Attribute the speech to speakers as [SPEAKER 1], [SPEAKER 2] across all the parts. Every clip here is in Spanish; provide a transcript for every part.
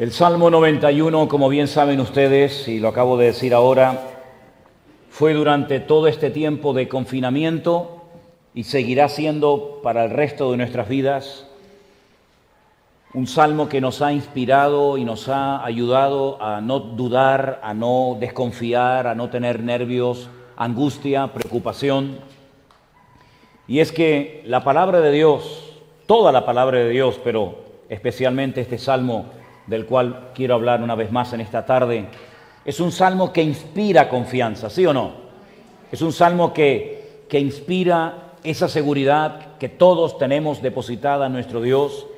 [SPEAKER 1] El Salmo 91, como bien saben ustedes, y lo acabo de decir ahora, fue durante todo este tiempo de confinamiento y seguirá siendo para el resto de nuestras vidas un salmo que nos ha inspirado y nos ha ayudado a no dudar, a no desconfiar, a no tener nervios, angustia, preocupación. Y es que la palabra de Dios, toda la palabra de Dios, pero especialmente este salmo del cual quiero hablar una vez más en esta tarde, es un salmo que inspira confianza, ¿sí o no? Es un salmo que, que inspira esa seguridad que todos tenemos depositada en nuestro Dios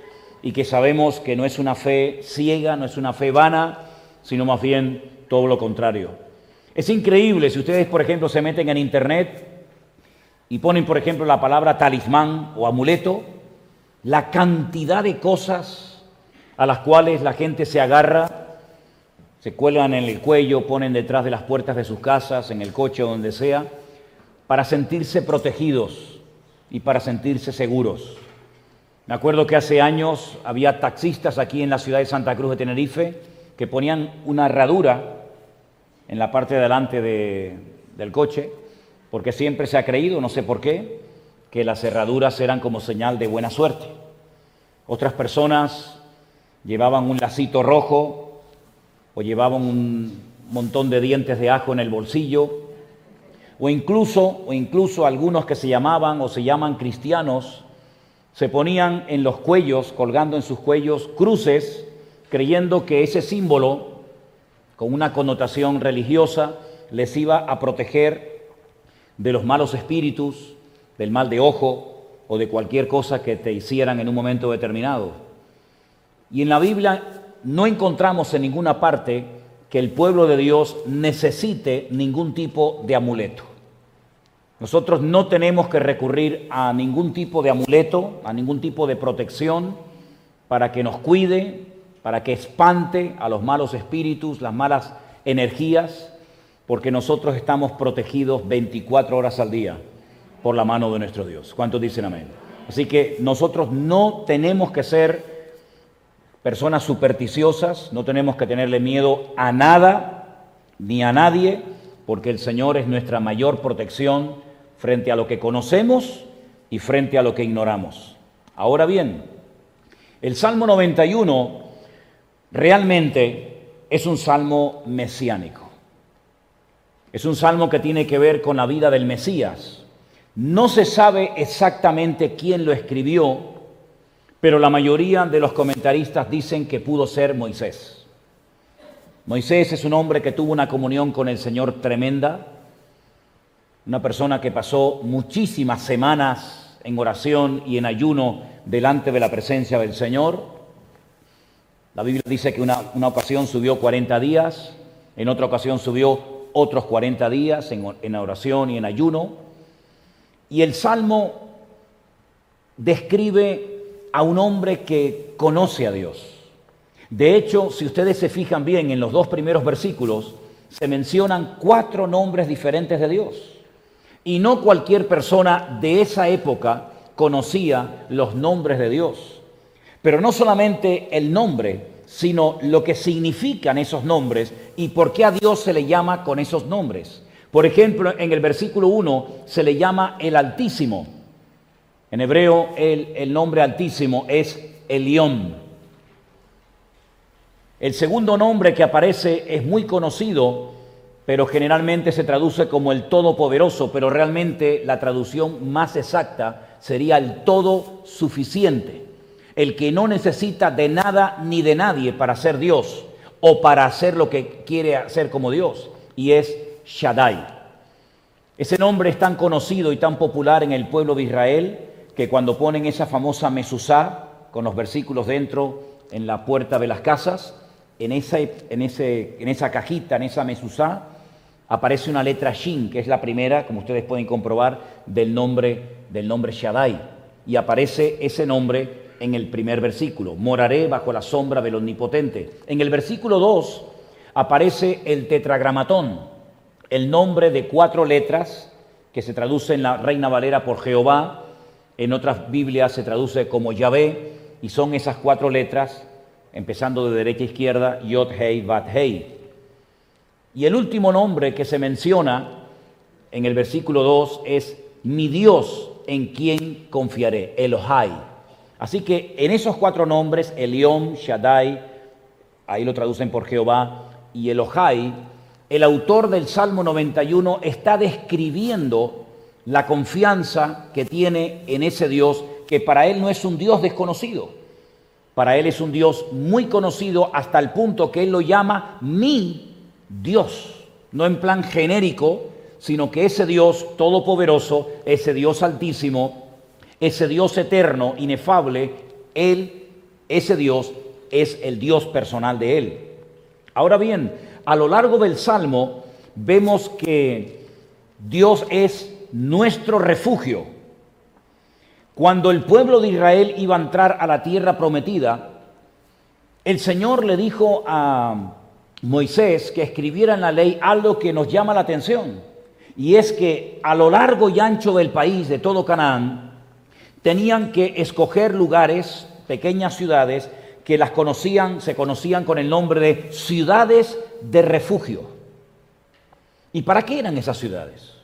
[SPEAKER 1] y que sabemos que no es una fe ciega, no es una fe vana, sino más bien todo lo contrario. Es increíble si ustedes, por ejemplo, se meten en Internet y ponen, por ejemplo, la palabra talismán o amuleto, la cantidad de cosas a las cuales la gente se agarra, se cuelgan en el cuello, ponen detrás de las puertas de sus casas, en el coche o donde sea, para sentirse protegidos y para sentirse seguros. Me acuerdo que hace años había taxistas aquí en la ciudad de Santa Cruz de Tenerife que ponían una herradura en la parte de delante del coche, porque siempre se ha creído, no sé por qué, que las herraduras eran como señal de buena suerte. Otras personas llevaban un lacito rojo o llevaban un montón de dientes de ajo en el bolsillo, o incluso, o incluso algunos que se llamaban o se llaman cristianos, se ponían en los cuellos, colgando en sus cuellos, cruces, creyendo que ese símbolo, con una connotación religiosa, les iba a proteger de los malos espíritus, del mal de ojo o de cualquier cosa que te hicieran en un momento determinado. Y en la Biblia no encontramos en ninguna parte que el pueblo de Dios necesite ningún tipo de amuleto. Nosotros no tenemos que recurrir a ningún tipo de amuleto, a ningún tipo de protección para que nos cuide, para que espante a los malos espíritus, las malas energías, porque nosotros estamos protegidos 24 horas al día por la mano de nuestro Dios. ¿Cuántos dicen amén? Así que nosotros no tenemos que ser personas supersticiosas, no tenemos que tenerle miedo a nada ni a nadie, porque el Señor es nuestra mayor protección frente a lo que conocemos y frente a lo que ignoramos. Ahora bien, el Salmo 91 realmente es un salmo mesiánico. Es un salmo que tiene que ver con la vida del Mesías. No se sabe exactamente quién lo escribió, pero la mayoría de los comentaristas dicen que pudo ser Moisés. Moisés es un hombre que tuvo una comunión con el Señor tremenda, una persona que pasó muchísimas semanas en oración y en ayuno delante de la presencia del Señor. La Biblia dice que una, una ocasión subió 40 días, en otra ocasión subió otros 40 días en, en oración y en ayuno. Y el Salmo describe a un hombre que conoce a Dios. De hecho, si ustedes se fijan bien en los dos primeros versículos, se mencionan cuatro nombres diferentes de Dios. Y no cualquier persona de esa época conocía los nombres de Dios. Pero no solamente el nombre, sino lo que significan esos nombres y por qué a Dios se le llama con esos nombres. Por ejemplo, en el versículo 1 se le llama el Altísimo. En hebreo el, el nombre Altísimo es Elión. El segundo nombre que aparece es muy conocido pero generalmente se traduce como el Todopoderoso, pero realmente la traducción más exacta sería el Todo Suficiente, el que no necesita de nada ni de nadie para ser Dios o para hacer lo que quiere hacer como Dios, y es Shaddai. Ese nombre es tan conocido y tan popular en el pueblo de Israel que cuando ponen esa famosa Mesusá, con los versículos dentro en la puerta de las casas, en esa, en, ese, en esa cajita, en esa Mesusá, aparece una letra Shin, que es la primera, como ustedes pueden comprobar, del nombre, del nombre Shaddai. Y aparece ese nombre en el primer versículo. Moraré bajo la sombra del Omnipotente. En el versículo 2 aparece el tetragramatón, el nombre de cuatro letras que se traduce en la Reina Valera por Jehová, en otras Biblias se traduce como Yahvé, y son esas cuatro letras empezando de derecha a izquierda, Yod Hei Bat Hei. Y el último nombre que se menciona en el versículo 2 es mi Dios en quien confiaré, Elohai. Así que en esos cuatro nombres, Elión, Shaddai, ahí lo traducen por Jehová, y Elohai, el autor del Salmo 91 está describiendo la confianza que tiene en ese Dios, que para él no es un Dios desconocido, para él es un Dios muy conocido hasta el punto que él lo llama mi Dios, no en plan genérico, sino que ese Dios todopoderoso, ese Dios altísimo, ese Dios eterno, inefable, él, ese Dios es el Dios personal de él. Ahora bien, a lo largo del Salmo vemos que Dios es nuestro refugio. Cuando el pueblo de Israel iba a entrar a la tierra prometida, el Señor le dijo a Moisés que escribiera en la ley algo que nos llama la atención, y es que a lo largo y ancho del país, de todo Canaán, tenían que escoger lugares, pequeñas ciudades, que las conocían, se conocían con el nombre de ciudades de refugio. ¿Y para qué eran esas ciudades?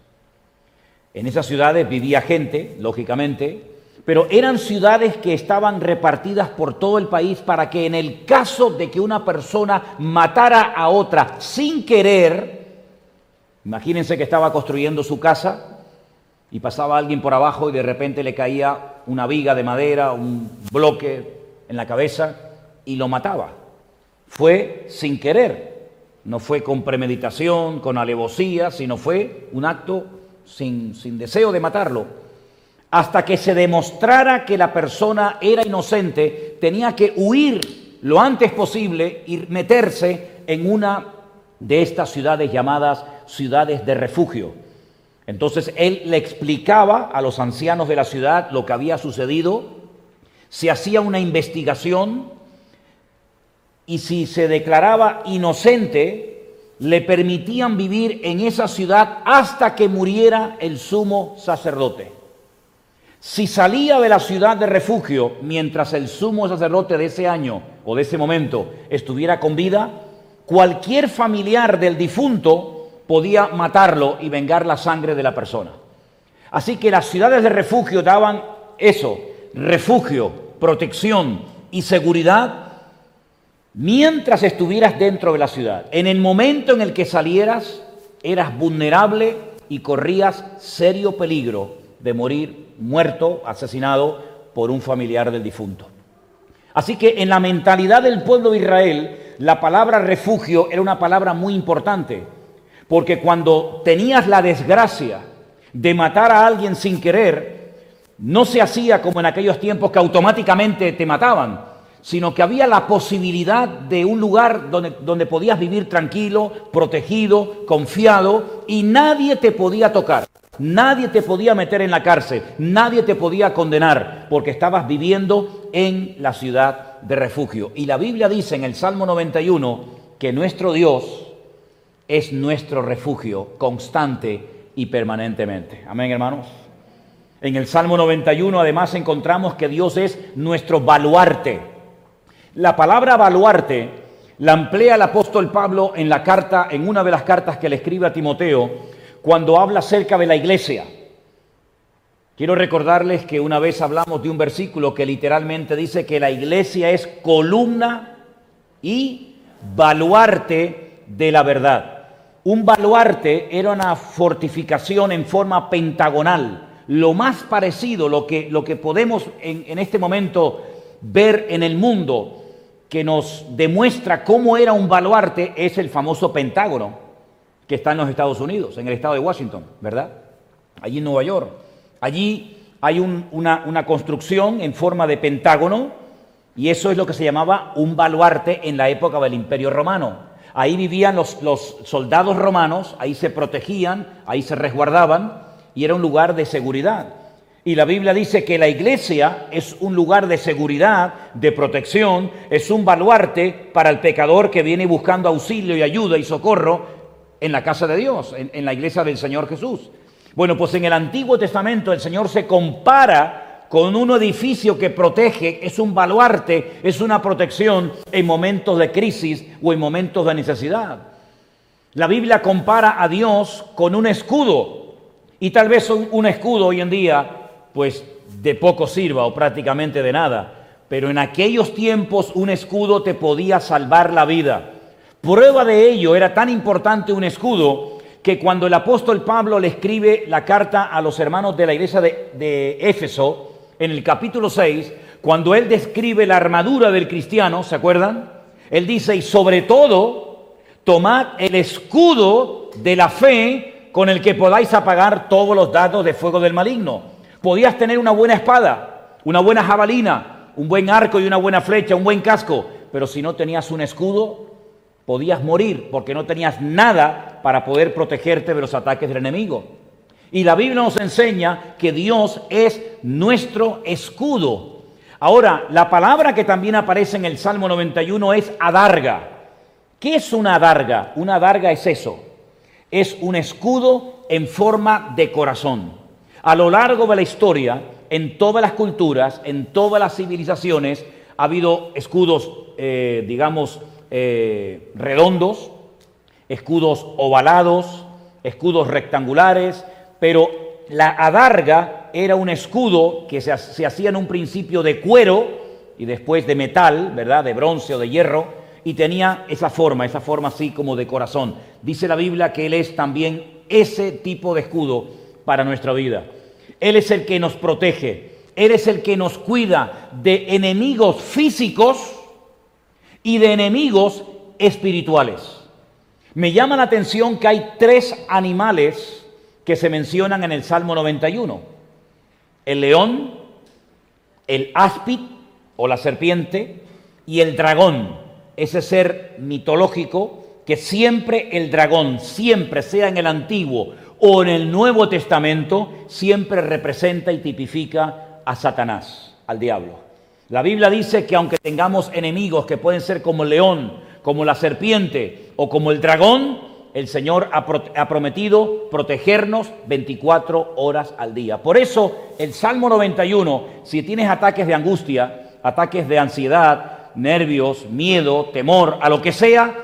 [SPEAKER 1] En esas ciudades vivía gente, lógicamente, pero eran ciudades que estaban repartidas por todo el país para que en el caso de que una persona matara a otra sin querer, imagínense que estaba construyendo su casa y pasaba alguien por abajo y de repente le caía una viga de madera, un bloque en la cabeza y lo mataba. Fue sin querer, no fue con premeditación, con alevosía, sino fue un acto sin, deseo de matarlo. Hasta que se demostrara que la persona era inocente, tenía que huir lo antes posible y meterse en una de estas ciudades llamadas ciudades de refugio. Entonces él le explicaba a los ancianos de la ciudad lo que había sucedido, se hacía una investigación y si se declaraba inocente, le permitían vivir en esa ciudad hasta que muriera el sumo sacerdote. Si salía de la ciudad de refugio mientras el sumo sacerdote de ese año o de ese momento estuviera con vida, cualquier familiar del difunto podía matarlo y vengar la sangre de la persona. Así que las ciudades de refugio daban eso, refugio, protección y seguridad mientras estuvieras dentro de la ciudad. En el momento en el que salieras, eras vulnerable y corrías serio peligro de morir muerto, asesinado por un familiar del difunto. Así que en la mentalidad del pueblo de Israel, la palabra refugio era una palabra muy importante, porque cuando tenías la desgracia de matar a alguien sin querer, no se hacía como en aquellos tiempos que automáticamente te mataban, sino que había la posibilidad de un lugar donde, donde podías vivir tranquilo, protegido, confiado, y nadie te podía tocar, nadie te podía meter en la cárcel, nadie te podía condenar, porque estabas viviendo en la ciudad de refugio. Y la Biblia dice en el Salmo 91 que nuestro Dios es nuestro refugio constante y permanentemente. Amén, hermanos. En el Salmo 91 además encontramos que Dios es nuestro baluarte la palabra baluarte la emplea el apóstol Pablo en la carta, en una de las cartas que le escribe a Timoteo, cuando habla acerca de la iglesia. Quiero recordarles que una vez hablamos de un versículo que literalmente dice que la iglesia es columna y baluarte de la verdad. Un baluarte era una fortificación en forma pentagonal, lo más parecido, lo que, lo que podemos en, en este momento ver en el mundo que nos demuestra cómo era un baluarte es el famoso Pentágono que está en los Estados Unidos, en el estado de Washington, ¿verdad? Allí en Nueva York. Allí hay una, construcción en forma de pentágono y eso es lo que se llamaba un baluarte en la época del Imperio Romano. Ahí vivían los soldados romanos, ahí se protegían, ahí se resguardaban y era un lugar de seguridad. Y la Biblia dice que la iglesia es un lugar de seguridad, de protección, es un baluarte para el pecador que viene buscando auxilio y ayuda y socorro en la casa de Dios, en, la iglesia del Señor Jesús. Bueno, pues en el Antiguo Testamento el Señor se compara con un edificio que protege, es un baluarte, es una protección en momentos de crisis o en momentos de necesidad. La Biblia compara a Dios con un escudo y tal vez un, escudo hoy en día pues de poco sirva o prácticamente de nada, pero en aquellos tiempos un escudo te podía salvar la vida. Prueba de ello era tan importante un escudo que cuando el apóstol Pablo le escribe la carta a los hermanos de la iglesia de, Éfeso, en el capítulo 6, cuando él describe la armadura del cristiano, ¿se acuerdan? Él dice, y sobre todo, tomad el escudo de la fe con el que podáis apagar todos los datos de fuego del maligno. Podías tener una buena espada, una buena jabalina, un buen arco y una buena flecha, un buen casco, pero si no tenías un escudo, podías morir porque no tenías nada para poder protegerte de los ataques del enemigo. Y la Biblia nos enseña que Dios es nuestro escudo. Ahora, la palabra que también aparece en el Salmo 91 es adarga. ¿Qué es una adarga? Una adarga es eso. Es un escudo en forma de corazón. A lo largo de la historia, en todas las culturas, en todas las civilizaciones, ha habido escudos, eh, digamos, eh, redondos, escudos ovalados, escudos rectangulares, pero la adarga era un escudo que se, hacía en un principio de cuero y después de metal, ¿verdad? De bronce o de hierro, y tenía esa forma, esa forma así como de corazón. Dice la Biblia que Él es también ese tipo de escudo para nuestra vida. Él es el que nos protege, Él es el que nos cuida de enemigos físicos y de enemigos espirituales. Me llama la atención que hay tres animales que se mencionan en el Salmo 91. El león, el áspid o la serpiente y el dragón, ese ser mitológico que siempre el dragón, siempre sea en el Antiguo o en el Nuevo Testamento, siempre representa y tipifica a Satanás, al diablo. La Biblia dice que aunque tengamos enemigos que pueden ser como el león, como la serpiente o como el dragón, el Señor ha, prometido protegernos 24 horas al día. Por eso el Salmo 91, si tienes ataques de angustia, ataques de ansiedad, nervios, miedo, temor, a lo que sea,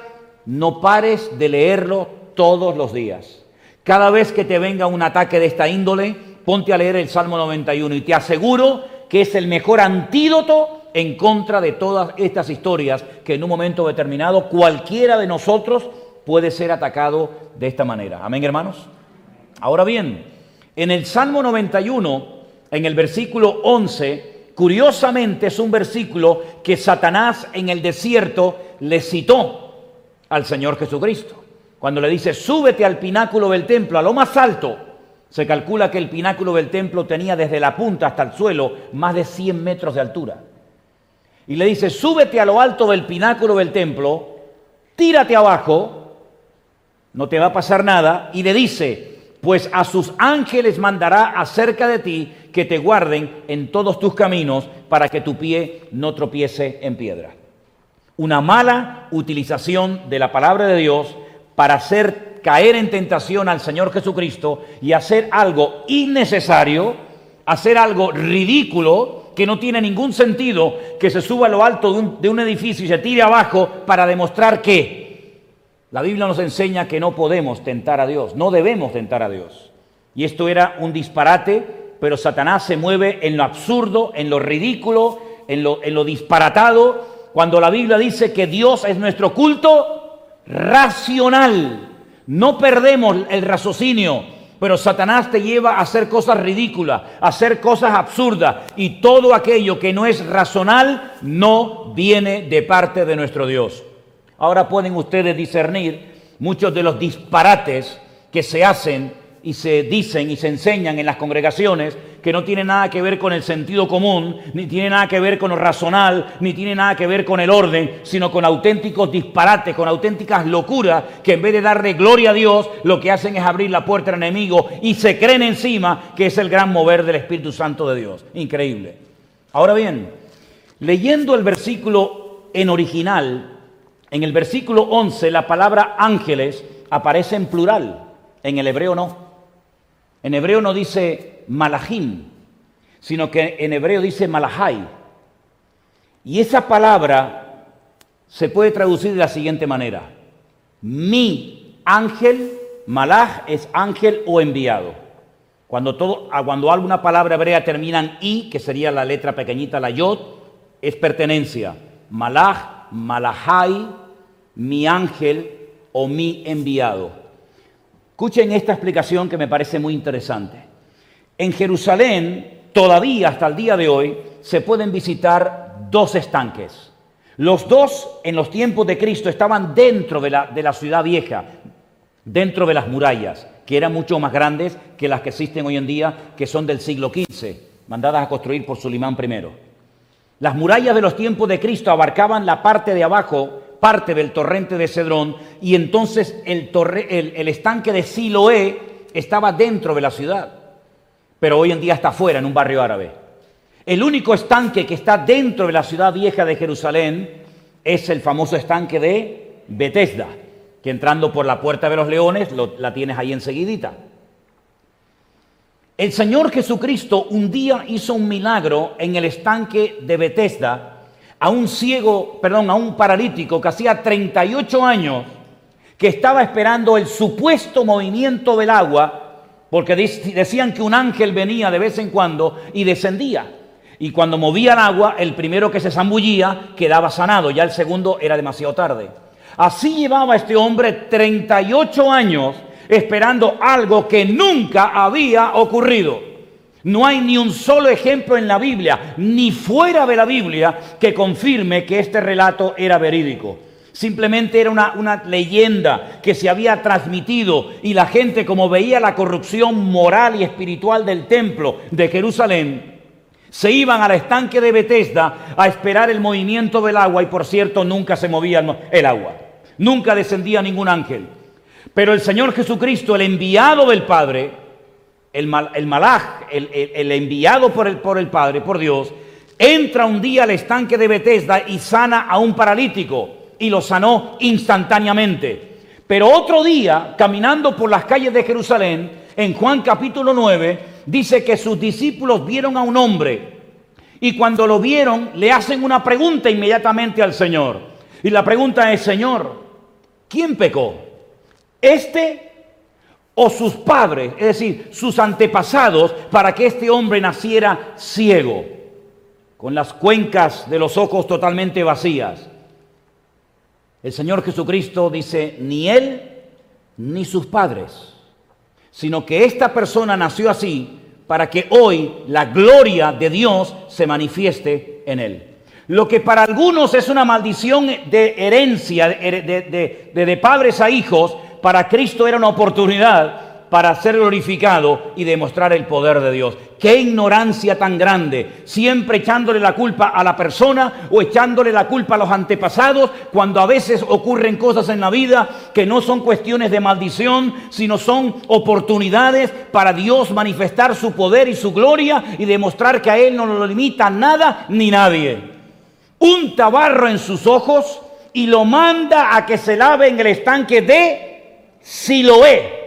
[SPEAKER 1] no pares de leerlo todos los días. Cada vez que te venga un ataque de esta índole, ponte a leer el Salmo 91 y te aseguro que es el mejor antídoto en contra de todas estas historias que en un momento determinado cualquiera de nosotros puede ser atacado de esta manera. Amén, hermanos. Ahora bien, en el Salmo 91, en el versículo 11, curiosamente es un versículo que Satanás en el desierto le citó al Señor Jesucristo. Cuando le dice, súbete al pináculo del templo, a lo más alto, se calcula que el pináculo del templo tenía desde la punta hasta el suelo más de 100 metros de altura. Y le dice, súbete a lo alto del pináculo del templo, tírate abajo no te va a pasar nada, y le dice, pues a sus ángeles mandará acerca de ti que te guarden en todos tus caminos para que tu pie no tropiece en piedra. Una mala utilización de la palabra de Dios para hacer caer en tentación al Señor Jesucristo y hacer algo innecesario, hacer algo ridículo, que no tiene ningún sentido, que se suba a lo alto de un, edificio y se tire abajo para demostrar que la Biblia nos enseña que no podemos tentar a Dios, no debemos tentar a Dios. Y esto era un disparate, pero Satanás se mueve en lo absurdo, en lo ridículo, en lo, disparatado, cuando la Biblia dice que Dios es nuestro culto racional. No perdemos el raciocinio, pero Satanás te lleva a hacer cosas ridículas, a hacer cosas absurdas, y todo aquello que no es racional no viene de parte de nuestro Dios. Ahora pueden ustedes discernir muchos de los disparates que se hacen y se dicen y se enseñan en las congregaciones que no tienen nada que ver con el sentido común, ni tiene nada que ver con lo razonal, ni tiene nada que ver con el orden, sino con auténticos disparates, con auténticas locuras, que en vez de darle gloria a Dios, lo que hacen es abrir la puerta al enemigo y se creen encima que es el gran mover del Espíritu Santo de Dios. Increíble. Ahora bien, leyendo el versículo en original, en el versículo 11 la palabra ángeles aparece en plural, en el hebreo no. En hebreo no dice malachim, sino que en hebreo dice malahai. Y esa palabra se puede traducir de la siguiente manera. Mi ángel, malaj es ángel o enviado. Cuando, todo, ah, cuando alguna palabra hebrea termina en i, que sería la letra pequeñita, la yod, es pertenencia. Malaj, malahai, mi ángel o mi enviado. Escuchen esta explicación que me parece muy interesante. En Jerusalén, todavía hasta el día de hoy, se pueden visitar dos estanques. Los dos en los tiempos de Cristo estaban dentro de la, de la ciudad vieja, dentro de las murallas, que eran mucho más grandes que las que existen hoy en día, que son del siglo XV, mandadas a construir por Sulimán I. Las murallas de los tiempos de Cristo abarcaban la parte de abajo parte del torrente de Cedrón y entonces el, el, estanque de Siloé estaba dentro de la ciudad, pero hoy en día está fuera, en un barrio árabe. El único estanque que está dentro de la ciudad vieja de Jerusalén es el famoso estanque de Bethesda, que entrando por la puerta de los leones la tienes ahí enseguidita. El Señor Jesucristo un día hizo un milagro en el estanque de Bethesda a un ciego, perdón, a un paralítico que hacía 38 años que estaba esperando el supuesto movimiento del agua, porque decían que un ángel venía de vez en cuando y descendía. Y cuando movía el agua, el primero que se zambullía quedaba sanado, ya el segundo era demasiado tarde. Así llevaba este hombre 38 años esperando algo que nunca había ocurrido. No hay ni un solo ejemplo en la Biblia, ni fuera de la Biblia, que confirme que este relato era verídico. Simplemente era una, leyenda que se había transmitido y la gente como veía la corrupción moral y espiritual del templo de Jerusalén, se iban al estanque de Bethesda a esperar el movimiento del agua y por cierto nunca se movía el agua, nunca descendía ningún ángel. Pero el Señor Jesucristo, el enviado del Padre, el, malaj, el, enviado por el, por el Padre, por Dios, entra un día al estanque de Bethesda y sana a un paralítico y lo sanó instantáneamente. Pero otro día, caminando por las calles de Jerusalén, en Juan capítulo 9, dice que sus discípulos vieron a un hombre y cuando lo vieron le hacen una pregunta inmediatamente al Señor. Y la pregunta es, Señor, ¿quién pecó? ¿Este o sus padres, es decir, sus antepasados, para que este hombre naciera ciego, con las cuencas de los ojos totalmente vacías. El Señor Jesucristo dice, ni él ni sus padres, sino que esta persona nació así para que hoy la gloria de Dios se manifieste en él. Lo que para algunos es una maldición de herencia, de, de padres a hijos, para Cristo era una oportunidad para ser glorificado y demostrar el poder de Dios. Qué ignorancia tan grande, siempre echándole la culpa a la persona o echándole la culpa a los antepasados, cuando a veces ocurren cosas en la vida que no son cuestiones de maldición, sino son oportunidades para Dios manifestar su poder y su gloria y demostrar que a Él no lo limita nada ni nadie. Un tabarro en sus ojos y lo manda a que se lave en el estanque de Siloé.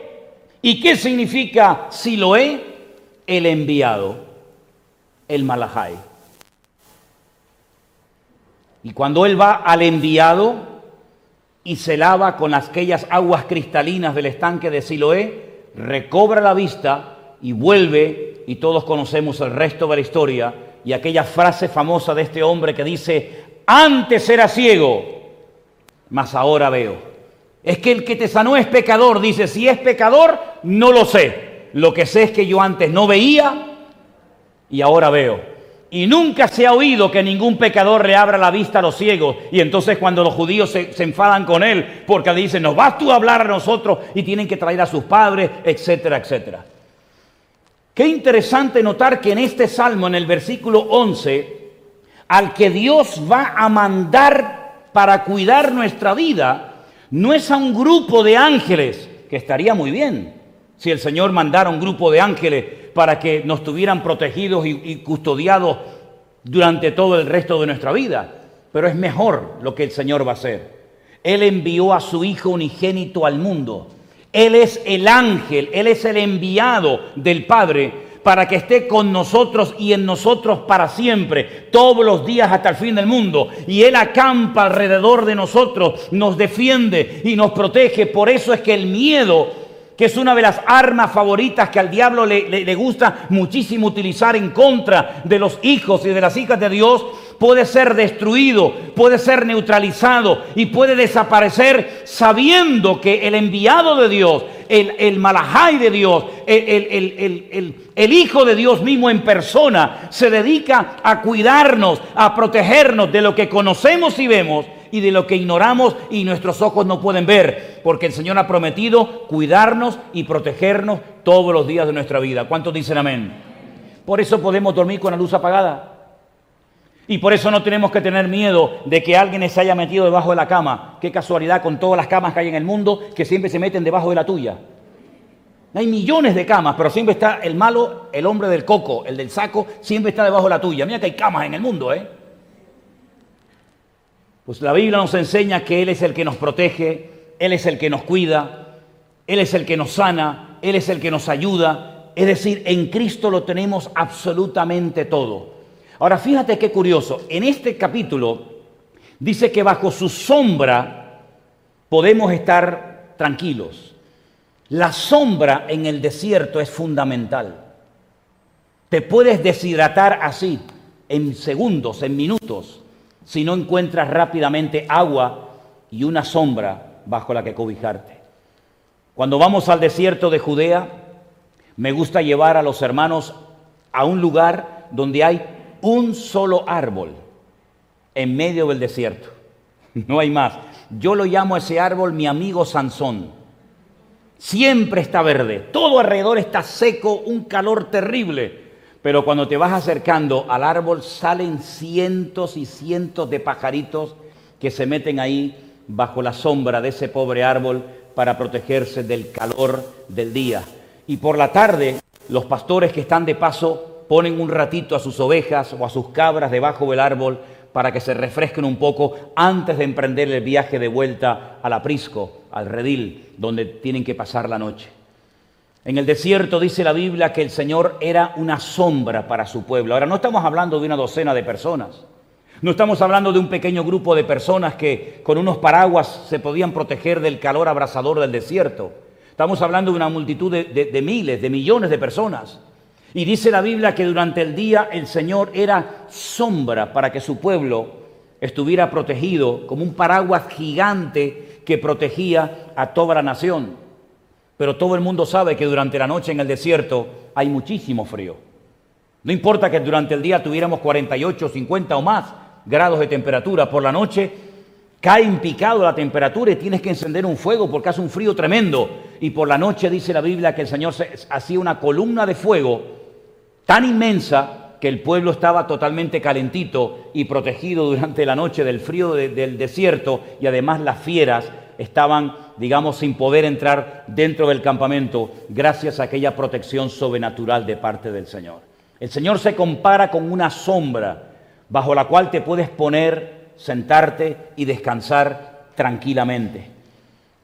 [SPEAKER 1] ¿Y qué significa Siloé? El enviado, el Malahai. Y cuando él va al enviado y se lava con aquellas aguas cristalinas del estanque de Siloé, recobra la vista y vuelve, y todos conocemos el resto de la historia, y aquella frase famosa de este hombre que dice, antes era ciego, mas ahora veo. Es que el que te sanó es pecador. Dice, si es pecador, no lo sé. Lo que sé es que yo antes no veía y ahora veo. Y nunca se ha oído que ningún pecador le abra la vista a los ciegos. Y entonces cuando los judíos se, enfadan con él, porque le dicen, nos vas tú a hablar a nosotros y tienen que traer a sus padres, etcétera, etcétera. Qué interesante notar que en este salmo, en el versículo 11, al que Dios va a mandar para cuidar nuestra vida, no es a un grupo de ángeles, que estaría muy bien si el Señor mandara un grupo de ángeles para que nos tuvieran protegidos y, custodiados durante todo el resto de nuestra vida. Pero es mejor lo que el Señor va a hacer. Él envió a su Hijo unigénito al mundo. Él es el ángel, Él es el enviado del Padre para que esté con nosotros y en nosotros para siempre, todos los días hasta el fin del mundo. Y Él acampa alrededor de nosotros, nos defiende y nos protege. Por eso es que el miedo que es una de las armas favoritas que al diablo le, gusta muchísimo utilizar en contra de los hijos y de las hijas de Dios, puede ser destruido, puede ser neutralizado y puede desaparecer sabiendo que el enviado de Dios, el, el malajai de Dios, el, el, Hijo de Dios mismo en persona, se dedica a cuidarnos, a protegernos de lo que conocemos y vemos y de lo que ignoramos y nuestros ojos no pueden ver, porque el Señor ha prometido cuidarnos y protegernos todos los días de nuestra vida. ¿Cuántos dicen amén? Por eso podemos dormir con la luz apagada. Y por eso no tenemos que tener miedo de que alguien se haya metido debajo de la cama. Qué casualidad con todas las camas que hay en el mundo que siempre se meten debajo de la tuya. Hay millones de camas, pero siempre está el malo, el hombre del coco, el del saco, siempre está debajo de la tuya. Mira que hay camas en el mundo, ¿eh? Pues la Biblia nos enseña que Él es el que nos protege, Él es el que nos cuida, Él es el que nos sana, Él es el que nos ayuda. Es decir, en Cristo lo tenemos absolutamente todo. Ahora fíjate qué curioso, en este capítulo dice que bajo su sombra podemos estar tranquilos. La sombra en el desierto es fundamental. Te puedes deshidratar así, en segundos, en minutos si no encuentras rápidamente agua y una sombra bajo la que cobijarte. Cuando vamos al desierto de Judea, me gusta llevar a los hermanos a un lugar donde hay un solo árbol en medio del desierto. No hay más. Yo lo llamo a ese árbol mi amigo Sansón. Siempre está verde, todo alrededor está seco, un calor terrible. Pero cuando te vas acercando al árbol salen cientos y cientos de pajaritos que se meten ahí bajo la sombra de ese pobre árbol para protegerse del calor del día. Y por la tarde los pastores que están de paso ponen un ratito a sus ovejas o a sus cabras debajo del árbol para que se refresquen un poco antes de emprender el viaje de vuelta al aprisco, al redil, donde tienen que pasar la noche. En el desierto dice la Biblia que el Señor era una sombra para su pueblo. Ahora no estamos hablando de una docena de personas. No estamos hablando de un pequeño grupo de personas que con unos paraguas se podían proteger del calor abrasador del desierto. Estamos hablando de una multitud de, miles, de millones de personas. Y dice la Biblia que durante el día el Señor era sombra para que su pueblo estuviera protegido como un paraguas gigante que protegía a toda la nación. Pero todo el mundo sabe que durante la noche en el desierto hay muchísimo frío. No importa que durante el día tuviéramos 48, 50 o más grados de temperatura, por la noche cae en picado la temperatura y tienes que encender un fuego porque hace un frío tremendo. Y por la noche dice la Biblia que el Señor hacía una columna de fuego tan inmensa que el pueblo estaba totalmente calentito y protegido durante la noche del frío del desierto y además las fieras estaban, digamos, sin poder entrar dentro del campamento gracias a aquella protección sobrenatural de parte del Señor. El Señor se compara con una sombra bajo la cual te puedes poner, sentarte y descansar tranquilamente.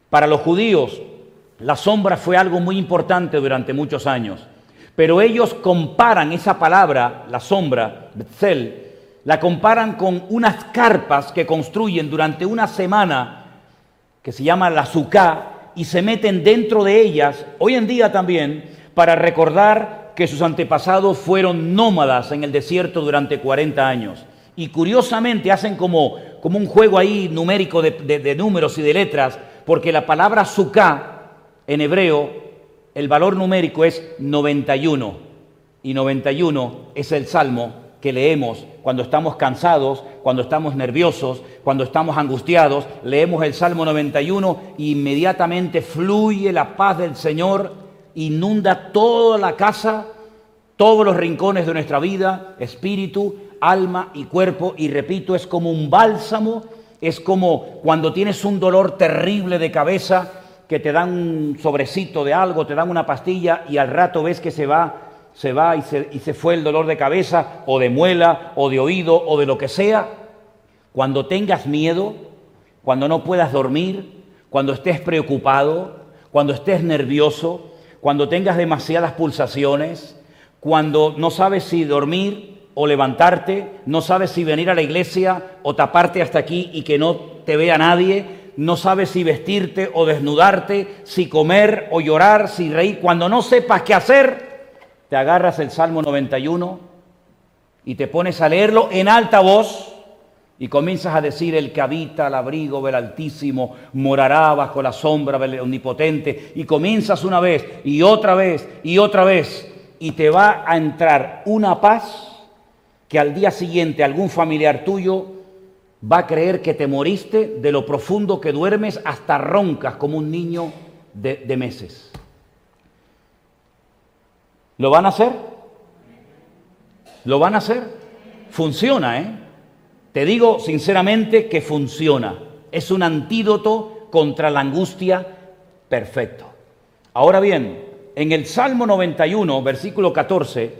[SPEAKER 1] Para los judíos, la sombra fue algo muy importante durante muchos años, pero ellos comparan esa palabra, la sombra, Betzel, la comparan con unas carpas que construyen durante una semana que se llama la Suká, y se meten dentro de ellas, hoy en día también, para recordar que sus antepasados fueron nómadas en el desierto durante 40 años. Y curiosamente hacen como, como un juego ahí numérico de, números y de letras, porque la palabra Suká en hebreo, el valor numérico es 91. Y 91 es el salmo que leemos cuando estamos cansados, cuando estamos nerviosos, cuando estamos angustiados, leemos el Salmo 91 e inmediatamente fluye la paz del Señor, inunda toda la casa, todos los rincones de nuestra vida, espíritu, alma y cuerpo, y repito, es como un bálsamo, es como cuando tienes un dolor terrible de cabeza, que te dan un sobrecito de algo, te dan una pastilla y al rato ves que se va se va y se, fue el dolor de cabeza o de muela o de oído o de lo que sea. Cuando tengas miedo, cuando no puedas dormir, cuando estés preocupado, cuando estés nervioso, cuando tengas demasiadas pulsaciones, cuando no sabes si dormir o levantarte, no sabes si venir a la iglesia o taparte hasta aquí y que no te vea nadie, no sabes si vestirte o desnudarte, si comer o llorar, si reír. Cuando no sepas qué hacer, te agarras el Salmo 91 y te pones a leerlo en alta voz y comienzas a decir, el que habita al abrigo del Altísimo morará bajo la sombra del Omnipotente. Y comienzas una vez y otra vez y otra vez y te va a entrar una paz que al día siguiente algún familiar tuyo va a creer que te moriste de lo profundo que duermes hasta roncas como un niño de, meses. ¿Lo van a hacer? ¿Lo van a hacer? Funciona, ¿eh? Te digo sinceramente que funciona. Es un antídoto contra la angustia perfecto. Ahora bien, en el Salmo 91, versículo 14,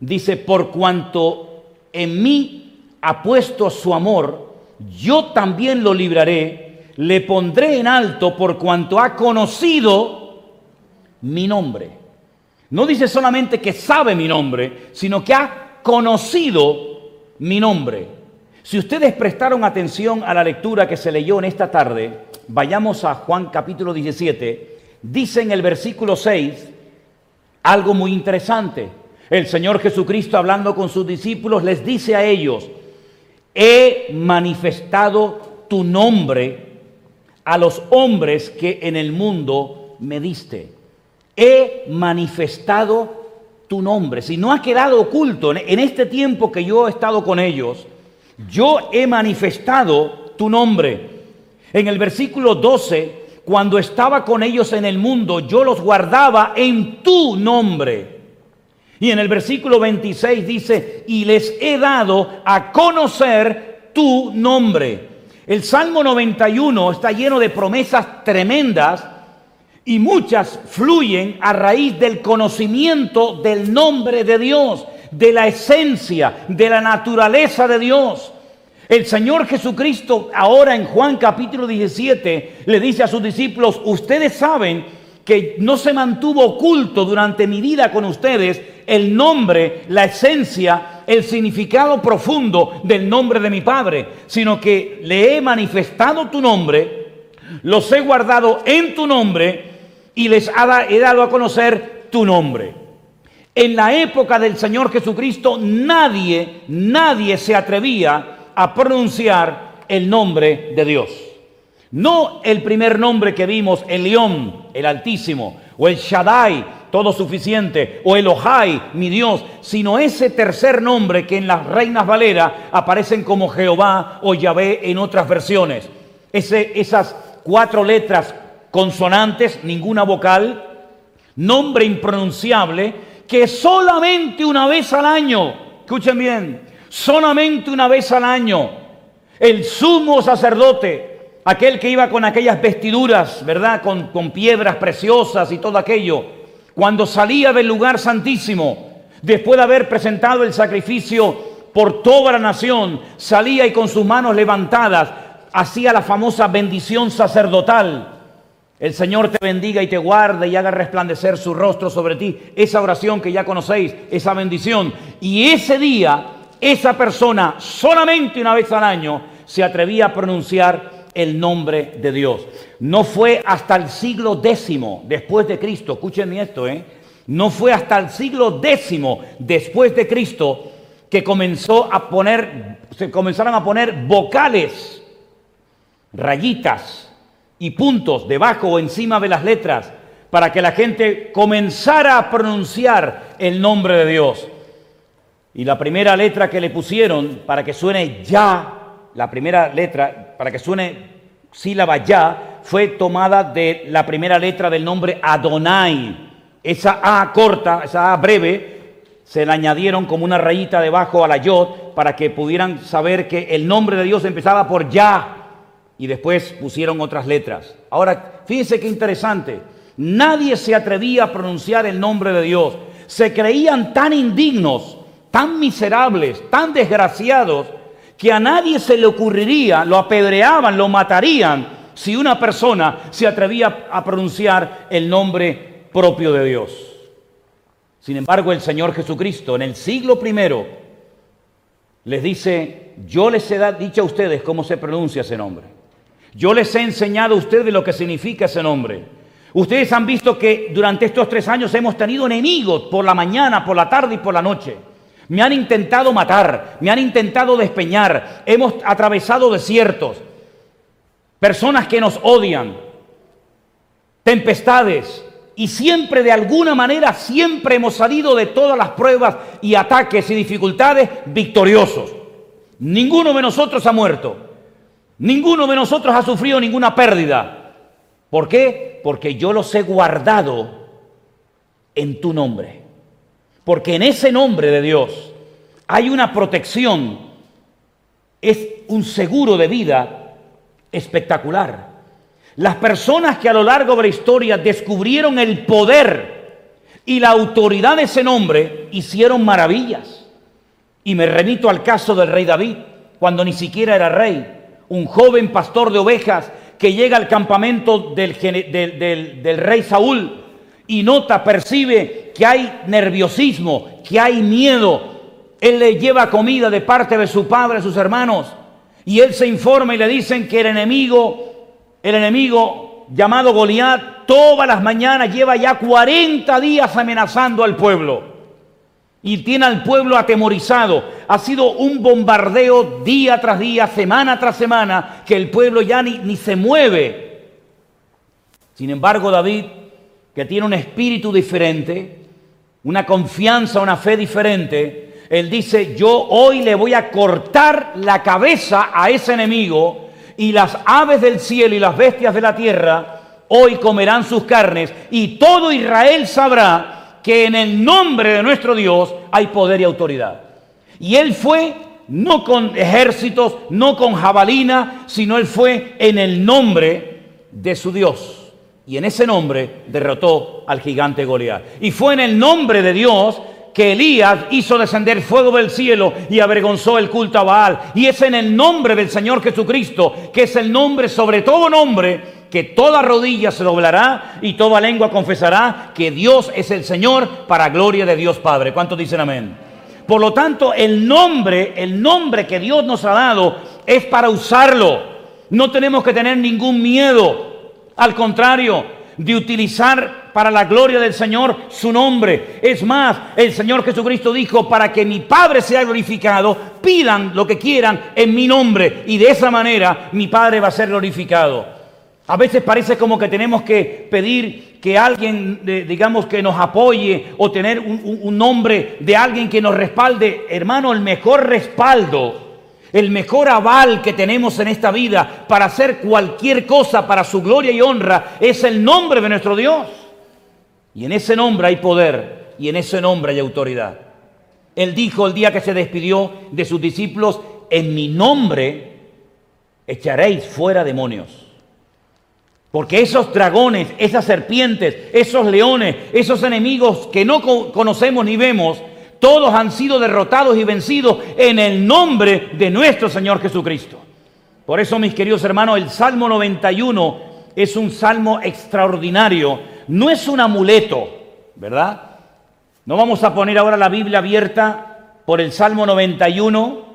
[SPEAKER 1] dice, por cuanto en mí ha puesto su amor, yo también lo libraré, le pondré en alto por cuanto ha conocido mi nombre. No dice solamente que sabe mi nombre, sino que ha conocido mi nombre. Si ustedes prestaron atención a la lectura que se leyó en esta tarde, vayamos a Juan capítulo 17, dice en el versículo 6 algo muy interesante. El Señor Jesucristo hablando con sus discípulos les dice a ellos, he manifestado tu nombre a los hombres que en el mundo me diste. He manifestado tu nombre. Si no ha quedado oculto en este tiempo que yo he estado con ellos, yo he manifestado tu nombre. En el versículo 12, cuando estaba con ellos en el mundo, yo los guardaba en tu nombre. Y en el versículo 26 dice, y les he dado a conocer tu nombre. El Salmo 91 está lleno de promesas tremendas y muchas fluyen a raíz del conocimiento del nombre de Dios de la esencia, de la naturaleza de Dios. El Señor Jesucristo ahora en Juan capítulo 17 le dice a sus discípulos, ustedes saben que no se mantuvo oculto durante mi vida con ustedes el nombre, la esencia, el significado profundo del nombre de mi Padre, sino que le he manifestado tu nombre, los he guardado en tu nombre y les he dado a conocer tu nombre. En la época del Señor Jesucristo nadie, nadie se atrevía a pronunciar el nombre de Dios. No el primer nombre que vimos, el León, el Altísimo, o el Shaddai, todo suficiente, o el Ojai, mi Dios, sino ese tercer nombre que en las Reinas Valera aparecen como Jehová o Yahvé en otras versiones. Ese, esas cuatro letras consonantes, ninguna vocal, nombre impronunciable, que solamente una vez al año, escuchen bien, solamente una vez al año, el sumo sacerdote, aquel que iba con aquellas vestiduras, ¿verdad? Con, con piedras preciosas y todo aquello, cuando salía del lugar santísimo, después de haber presentado el sacrificio por toda la nación, salía y con sus manos levantadas hacía la famosa bendición sacerdotal. El Señor te bendiga y te guarde y haga resplandecer su rostro sobre ti. Esa oración que ya conocéis, esa bendición. Y ese día, esa persona, solamente una vez al año, se atrevía a pronunciar el nombre de Dios. No fue hasta el siglo X después de Cristo, escúchenme esto, ¿eh? No fue hasta el siglo X después de Cristo que comenzó a poner, se comenzaron a poner vocales, rayitas, y puntos debajo o encima de las letras para que la gente comenzara a pronunciar el nombre de Dios. Y la primera letra que le pusieron para que suene ya, la primera letra para que suene sílaba ya, fue tomada de la primera letra del nombre Adonai. Esa A corta, esa A breve, se le añadieron como una rayita debajo a la yod para que pudieran saber que el nombre de Dios empezaba por ya y después pusieron otras letras. Ahora, fíjense qué interesante. Nadie se atrevía a pronunciar el nombre de Dios. Se creían tan indignos, tan miserables, tan desgraciados, que a nadie se le ocurriría, lo apedreaban, lo matarían, si una persona se atrevía a pronunciar el nombre propio de Dios. Sin embargo, el Señor Jesucristo en el siglo primero les dice, yo les he dicho a ustedes cómo se pronuncia ese nombre. Yo les he enseñado a ustedes lo que significa ese nombre. Ustedes han visto que durante estos tres años hemos tenido enemigos por la mañana, por la tarde y por la noche. Me han intentado matar, me han intentado despeñar, hemos atravesado desiertos, personas que nos odian, tempestades, y siempre de alguna manera, siempre hemos salido de todas las pruebas y ataques y dificultades victoriosos. Ninguno de nosotros ha muerto, ninguno de nosotros ha sufrido ninguna pérdida. ¿Por qué? Porque yo los he guardado en tu nombre. Porque en ese nombre de Dios hay una protección, es un seguro de vida espectacular. Las personas que a lo largo de la historia descubrieron el poder y la autoridad de ese nombre hicieron maravillas. Y me remito al caso del rey David, cuando ni siquiera era rey, un joven pastor de ovejas que llega al campamento del, rey Saúl y nota, percibe que hay nerviosismo, que hay miedo. Él le lleva comida de parte de su padre, sus hermanos, y él se informa y le dicen que el enemigo el enemigo llamado Goliat todas las mañanas lleva ya 40 días amenazando al pueblo y tiene al pueblo atemorizado. Ha sido un bombardeo día tras día, semana tras semana, que el pueblo ya ni se mueve. Sin embargo, David, que tiene un espíritu diferente, una confianza, una fe diferente, él dice, yo hoy le voy a cortar la cabeza a ese enemigo y las aves del cielo y las bestias de la tierra hoy comerán sus carnes y todo Israel sabrá que en el nombre de nuestro Dios hay poder y autoridad. Y él fue no con ejércitos, no con jabalina, sino él fue en el nombre de su Dios. Y en ese nombre derrotó al gigante Goliat. Y fue en el nombre de Dios que Elías hizo descender fuego del cielo y avergonzó el culto a Baal. Y es en el nombre del Señor Jesucristo, que es el nombre sobre todo nombre, que toda rodilla se doblará y toda lengua confesará que Dios es el Señor para gloria de Dios Padre. ¿Cuántos dicen amén? Por lo tanto, el nombre, el nombre que Dios nos ha dado es para usarlo. No tenemos que tener ningún miedo. Al contrario, de utilizar para la gloria del Señor su nombre. Es más, el Señor Jesucristo dijo, para que mi Padre sea glorificado, pidan lo que quieran en mi nombre y de esa manera mi Padre va a ser glorificado. A veces parece como que tenemos que pedir que alguien, digamos, que nos apoye o tener un, un nombre de alguien que nos respalde. Hermano, el mejor respaldo el mejor aval que tenemos en esta vida para hacer cualquier cosa para su gloria y honra es el nombre de nuestro Dios. Y en ese nombre hay poder y en ese nombre hay autoridad. Él dijo el día que se despidió de sus discípulos, en mi nombre echaréis fuera demonios. Porque esos dragones, esas serpientes, esos leones, esos enemigos que no conocemos ni vemos, todos han sido derrotados y vencidos en el nombre de nuestro Señor Jesucristo. Por eso, mis queridos hermanos, el Salmo 91 es un salmo extraordinario. No es un amuleto, ¿verdad? No vamos a poner ahora la Biblia abierta por el Salmo 91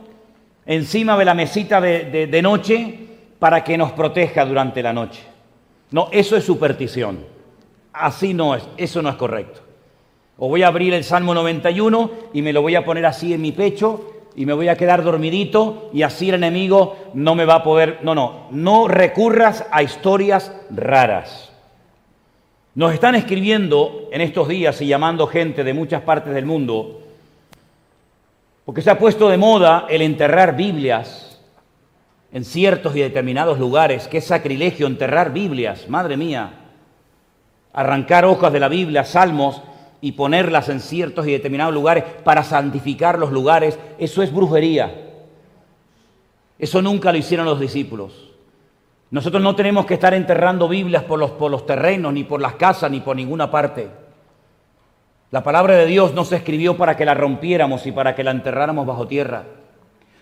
[SPEAKER 1] encima de la mesita de, noche para que nos proteja durante la noche. No, eso es superstición. Así no es, eso no es correcto. O voy a abrir el Salmo 91 y me lo voy a poner así en mi pecho y me voy a quedar dormidito y así el enemigo no me va a poder... No, no, no recurras a historias raras. Nos están escribiendo en estos días y llamando gente de muchas partes del mundo porque se ha puesto de moda el enterrar Biblias en ciertos y determinados lugares. Qué sacrilegio enterrar Biblias, madre mía. Arrancar hojas de la Biblia, salmos y ponerlas en ciertos y determinados lugares para santificar los lugares, eso es brujería. Eso nunca lo hicieron los discípulos. Nosotros no tenemos que estar enterrando Biblias por los, por los terrenos, ni por las casas, ni por ninguna parte. La palabra de Dios no se escribió para que la rompiéramos y para que la enterráramos bajo tierra.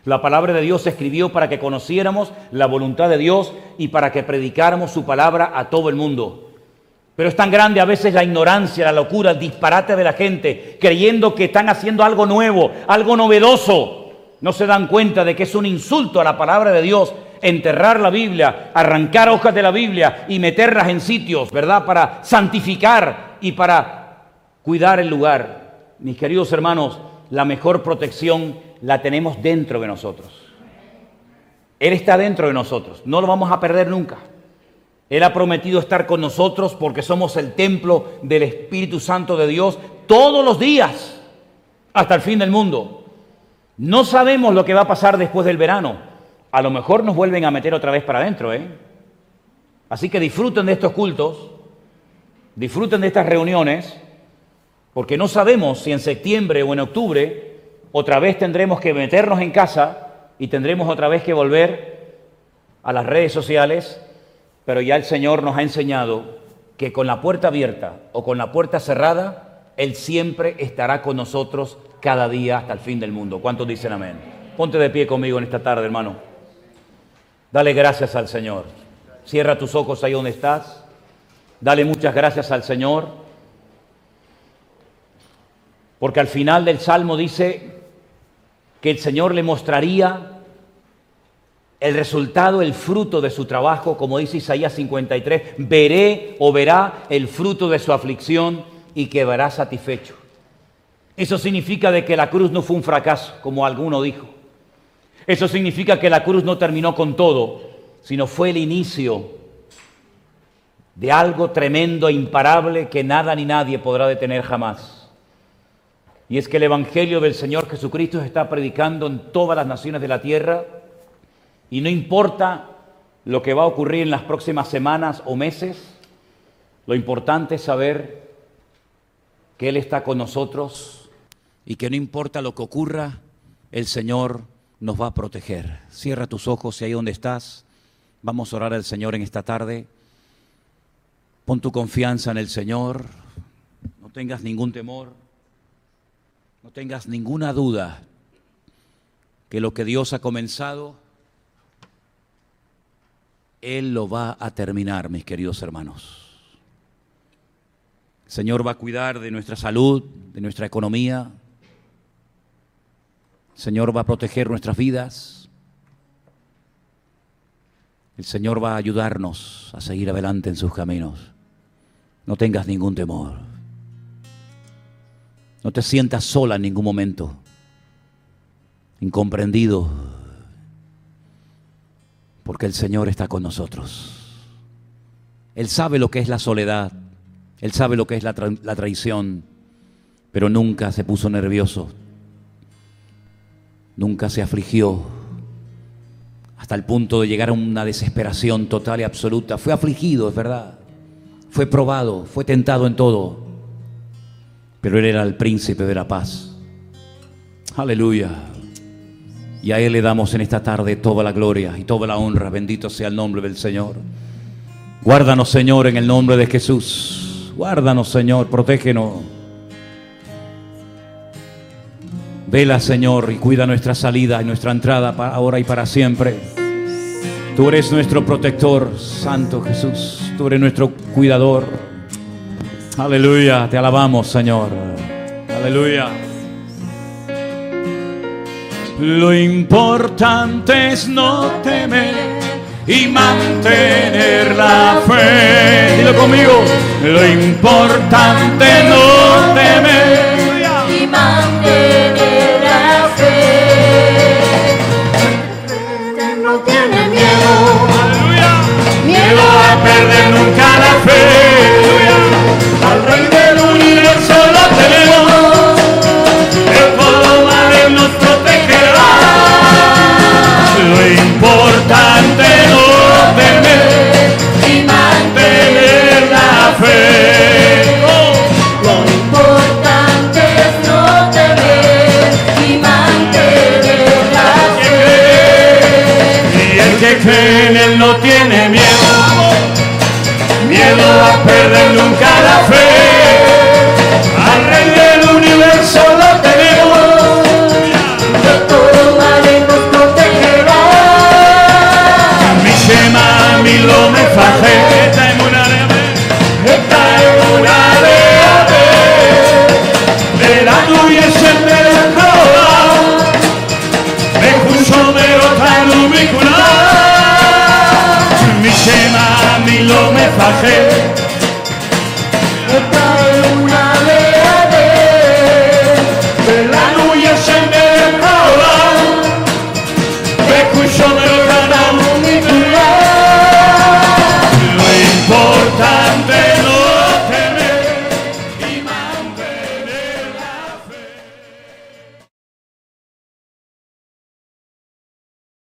[SPEAKER 1] La palabra de Dios se escribió para que conociéramos la voluntad de Dios y para que predicáramos su palabra a todo el mundo. Pero es tan grande a veces la ignorancia, la locura, el disparate de la gente, creyendo que están haciendo algo nuevo, algo novedoso. No se dan cuenta de que es un insulto a la palabra de Dios enterrar la Biblia, arrancar hojas de la Biblia y meterlas en sitios, ¿verdad? Para santificar y para cuidar el lugar. Mis queridos hermanos, la mejor protección la tenemos dentro de nosotros. Él está dentro de nosotros, no lo vamos a perder nunca. Él ha prometido estar con nosotros porque somos el templo del Espíritu Santo de Dios todos los días hasta el fin del mundo. No sabemos lo que va a pasar después del verano. A lo mejor nos vuelven a meter otra vez para adentro, ¿eh? Así que disfruten de estos cultos, disfruten de estas reuniones, porque no sabemos si en septiembre o en octubre otra vez tendremos que meternos en casa y tendremos otra vez que volver a las redes sociales pero ya el Señor nos ha enseñado que con la puerta abierta o con la puerta cerrada, Él siempre estará con nosotros cada día hasta el fin del mundo. ¿Cuántos dicen amén? Ponte de pie conmigo en esta tarde, hermano. Dale gracias al Señor. Cierra tus ojos ahí donde estás. Dale muchas gracias al Señor. Porque al final del Salmo dice que el Señor le mostraría el resultado, el fruto de su trabajo, como dice Isaías 53, veré o verá el fruto de su aflicción y quedará satisfecho. Eso significa de que la cruz no fue un fracaso, como alguno dijo. Eso significa que la cruz no terminó con todo, sino fue el inicio de algo tremendo e imparable que nada ni nadie podrá detener jamás. Y es que el Evangelio del Señor Jesucristo está predicando en todas las naciones de la tierra y no importa lo que va a ocurrir en las próximas semanas o meses, lo importante es saber que Él está con nosotros y que no importa lo que ocurra, el Señor nos va a proteger. Cierra tus ojos y ahí donde estás, vamos a orar al Señor en esta tarde. Pon tu confianza en el Señor, no tengas ningún temor, no tengas ninguna duda que lo que Dios ha comenzado, él lo va a terminar, mis queridos hermanos. El Señor va a cuidar de nuestra salud, de nuestra economía. El Señor va a proteger nuestras vidas. El Señor va a ayudarnos a seguir adelante en sus caminos. No tengas ningún temor. No te sientas sola en ningún momento, incomprendido porque el Señor está con nosotros. Él sabe lo que es la soledad, Él sabe lo que es la, traición, pero nunca se puso nervioso, nunca se afligió hasta el punto de llegar a una desesperación total y absoluta. Fue afligido, es verdad, fue probado, fue tentado en todo, pero Él era el príncipe de la paz. Aleluya. Y a Él le damos en esta tarde toda la gloria y toda la honra. Bendito sea el nombre del Señor. Guárdanos, Señor, en el nombre de Jesús. Guárdanos, Señor, protégenos. Vela, Señor, y cuida nuestra salida y nuestra entrada para ahora y para siempre. Tú eres nuestro protector, Santo Jesús. Tú eres nuestro cuidador. Aleluya, te alabamos, Señor. Aleluya. Lo importante es no temer y mantener la fe. Dilo conmigo. Lo importante es no temer
[SPEAKER 2] y mantener la fe. No tiene miedo. Miedo
[SPEAKER 1] a perder nunca la fe. Lo me fajé